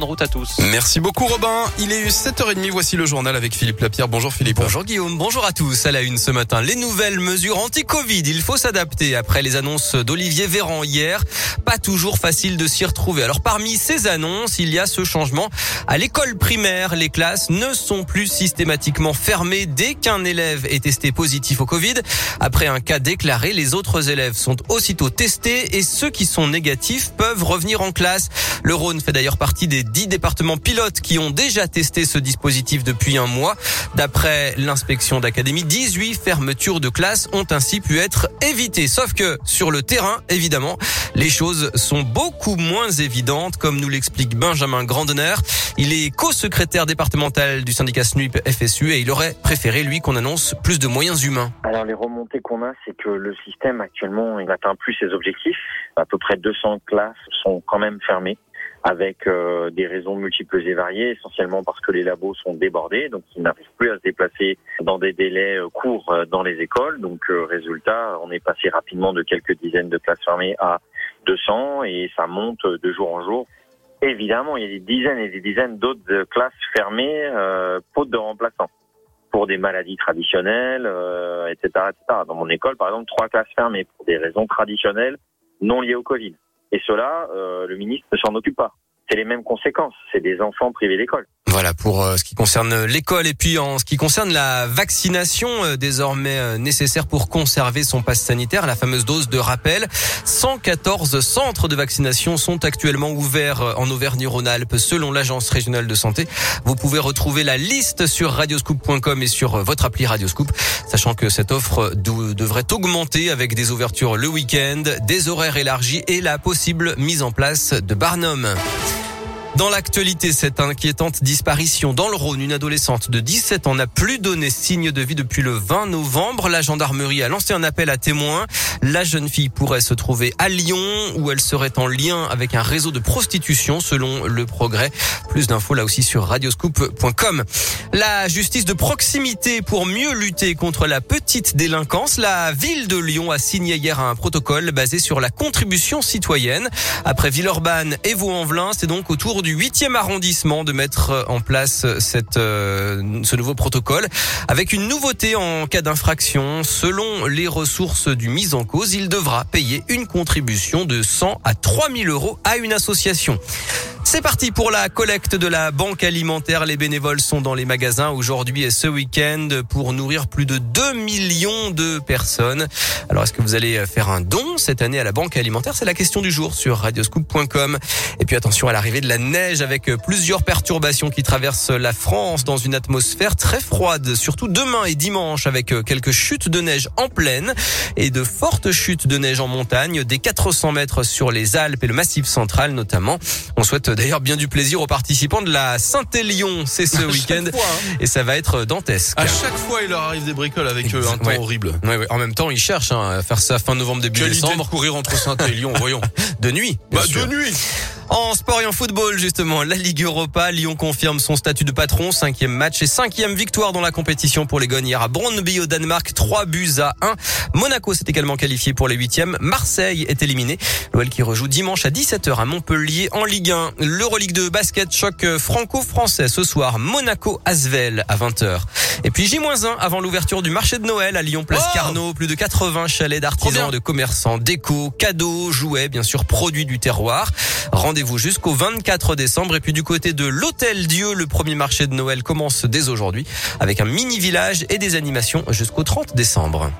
Bonne route à tous. Merci beaucoup Robin. Il est 7h30, voici le journal avec Philippe Lapierre. Bonjour Philippe. Bonjour Guillaume, bonjour à tous. À la une ce matin, les nouvelles mesures anti-Covid. Il faut s'adapter après les annonces d'Olivier Véran hier. Pas toujours facile de s'y retrouver. Alors parmi ces annonces, il y a ce changement. À l'école primaire, les classes ne sont plus systématiquement fermées dès qu'un élève est testé positif au Covid. Après un cas déclaré, les autres élèves sont aussitôt testés et ceux qui sont négatifs peuvent revenir en classe. Le Rhône fait d'ailleurs partie des 10 départements pilotes qui ont déjà testé ce dispositif depuis un mois. D'après l'inspection d'académie, 18 fermetures de classes ont ainsi pu être évitées. Sauf que sur le terrain, évidemment, les choses sont beaucoup moins évidentes, comme nous l'explique Benjamin Grandener. Il est co-secrétaire départemental du syndicat SNUIP FSU et il aurait préféré, lui, qu'on annonce plus de moyens humains. Alors les remontées qu'on a, c'est que le système actuellement, il n'atteint plus ses objectifs. À peu près 200 classes sont quand même fermées avec euh, des raisons multiples et variées, essentiellement parce que les labos sont débordés, donc ils n'arrivent plus à se déplacer dans des délais euh, courts euh, dans les écoles. Donc résultat, on est passé rapidement de quelques dizaines de classes fermées à 200 et ça monte de jour en jour. Évidemment, il y a des dizaines et des dizaines d'autres classes fermées, euh, de remplaçants pour des maladies traditionnelles, etc., etc. Dans mon école, par exemple, trois classes fermées pour des raisons traditionnelles non liées au Covid. Et cela, euh, le ministre ne s'en occupe pas. C'est les mêmes conséquences. C'est des enfants privés d'école. Voilà pour euh, ce qui concerne l'école et puis en ce qui concerne la vaccination euh, désormais euh, nécessaire pour conserver son passe sanitaire, la fameuse dose de rappel. 114 centres de vaccination sont actuellement ouverts en Auvergne-Rhône-Alpes selon l'agence régionale de santé. Vous pouvez retrouver la liste sur radioscoop.com et sur votre appli Radioscoop, sachant que cette offre devrait augmenter avec des ouvertures le week-end, des horaires élargis et la possible mise en place de Barnum. Dans l'actualité, cette inquiétante disparition dans le Rhône, une adolescente de 17 ans n'a plus donné signe de vie depuis le 20 novembre. La gendarmerie a lancé un appel à témoins. La jeune fille pourrait se trouver à Lyon où elle serait en lien avec un réseau de prostitution selon le progrès. Plus d'infos là aussi sur radioscoop.com. La justice de proximité pour mieux lutter contre la petite délinquance. La ville de Lyon a signé hier un protocole basé sur la contribution citoyenne. Après Villeurbanne et Vaux-en-Velin, c'est donc autour du du 8e arrondissement de mettre en place cette, euh, ce nouveau protocole avec une nouveauté en cas d'infraction. Selon les ressources du mise en cause, il devra payer une contribution de 100 à 3000 euros à une association. C'est parti pour la collecte de la banque alimentaire. Les bénévoles sont dans les magasins aujourd'hui et ce week-end pour nourrir plus de 2 millions de personnes. Alors est-ce que vous allez faire un don cette année à la banque alimentaire? C'est la question du jour sur radioscoop.com. Et puis attention à l'arrivée de la neige avec plusieurs perturbations qui traversent la France dans une atmosphère très froide, surtout demain et dimanche avec quelques chutes de neige en plaine et de fortes chutes de neige en montagne, des 400 mètres sur les Alpes et le Massif central notamment. On souhaite d'ailleurs bien du plaisir aux participants de la Saint-Élion. C'est ce week-end hein. et ça va être dantesque. À chaque fois, il leur arrive des bricoles avec euh, un temps horrible. En même temps, ils cherchent hein, à faire ça fin novembre, début décembre. De courir entre Saint-Élion, voyons. De nuit. Bah, de nuit. En sport et en football, justement, la Ligue Europa, Lyon confirme son statut de patron, cinquième match et cinquième victoire dans la compétition pour les Gones hier à Brøndby au Danemark, 3 buts à 1. Monaco s'est également qualifié pour les huitièmes. Marseille est éliminé. L'OL qui rejoue dimanche à 17h à Montpellier en Ligue 1. L'Euroleague de basket choc franco-français ce soir. Monaco-Asvel à 20h. Et puis J-1 avant l'ouverture du marché de Noël à Lyon Place Carnot. Plus de 80 chalets d'artisans, de commerçants, déco, cadeaux, jouets, bien sûr, produits du terroir. Rendez-vous jusqu'au 24 décembre. Et puis du côté de l'Hôtel Dieu, le premier marché de Noël commence dès aujourd'hui avec un mini village et des animations jusqu'au 30 décembre.